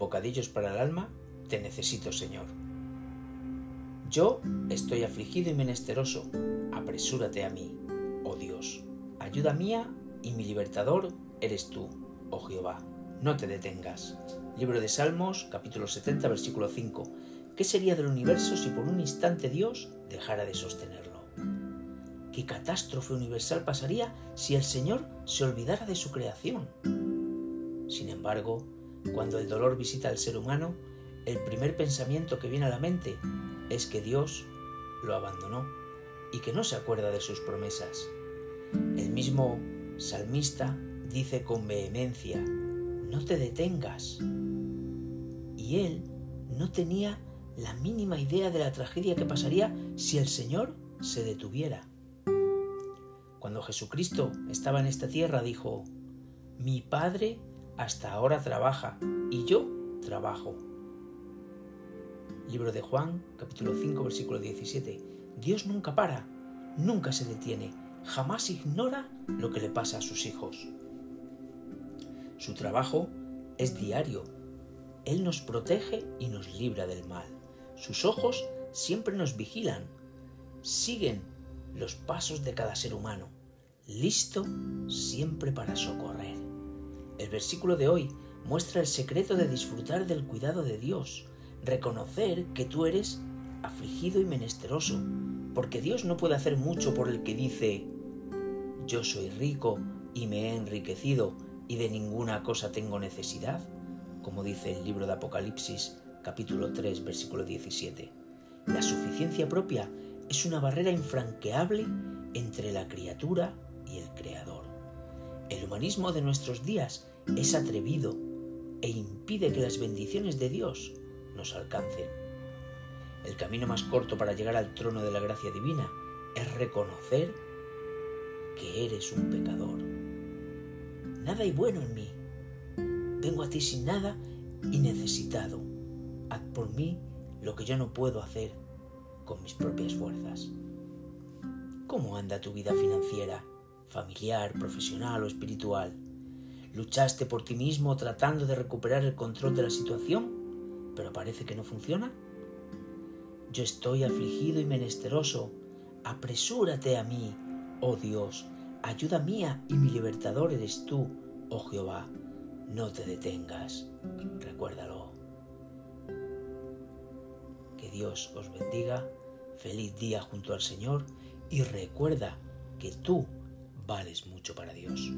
bocadillos para el alma, te necesito, Señor. Yo estoy afligido y menesteroso, apresúrate a mí, oh Dios. Ayuda mía y mi libertador eres tú, oh Jehová. No te detengas. Libro de Salmos, capítulo 70, versículo 5. ¿Qué sería del universo si por un instante Dios dejara de sostenerlo? ¿Qué catástrofe universal pasaría si el Señor se olvidara de su creación? Sin embargo, cuando el dolor visita al ser humano, el primer pensamiento que viene a la mente es que Dios lo abandonó y que no se acuerda de sus promesas. El mismo salmista dice con vehemencia, no te detengas. Y él no tenía la mínima idea de la tragedia que pasaría si el Señor se detuviera. Cuando Jesucristo estaba en esta tierra dijo, mi Padre hasta ahora trabaja y yo trabajo. Libro de Juan, capítulo 5, versículo 17. Dios nunca para, nunca se detiene, jamás ignora lo que le pasa a sus hijos. Su trabajo es diario. Él nos protege y nos libra del mal. Sus ojos siempre nos vigilan, siguen los pasos de cada ser humano, listo siempre para socorrer. Versículo de hoy muestra el secreto de disfrutar del cuidado de Dios, reconocer que tú eres afligido y menesteroso, porque Dios no puede hacer mucho por el que dice, yo soy rico y me he enriquecido y de ninguna cosa tengo necesidad, como dice el libro de Apocalipsis capítulo 3 versículo 17. La suficiencia propia es una barrera infranqueable entre la criatura y el Creador. El humanismo de nuestros días es atrevido e impide que las bendiciones de Dios nos alcancen. El camino más corto para llegar al trono de la gracia divina es reconocer que eres un pecador. Nada hay bueno en mí. Vengo a ti sin nada y necesitado. Haz por mí lo que yo no puedo hacer con mis propias fuerzas. ¿Cómo anda tu vida financiera, familiar, profesional o espiritual? ¿Luchaste por ti mismo tratando de recuperar el control de la situación, pero parece que no funciona? Yo estoy afligido y menesteroso. Apresúrate a mí, oh Dios. Ayuda mía y mi libertador eres tú, oh Jehová. No te detengas. Recuérdalo. Que Dios os bendiga. Feliz día junto al Señor y recuerda que tú vales mucho para Dios.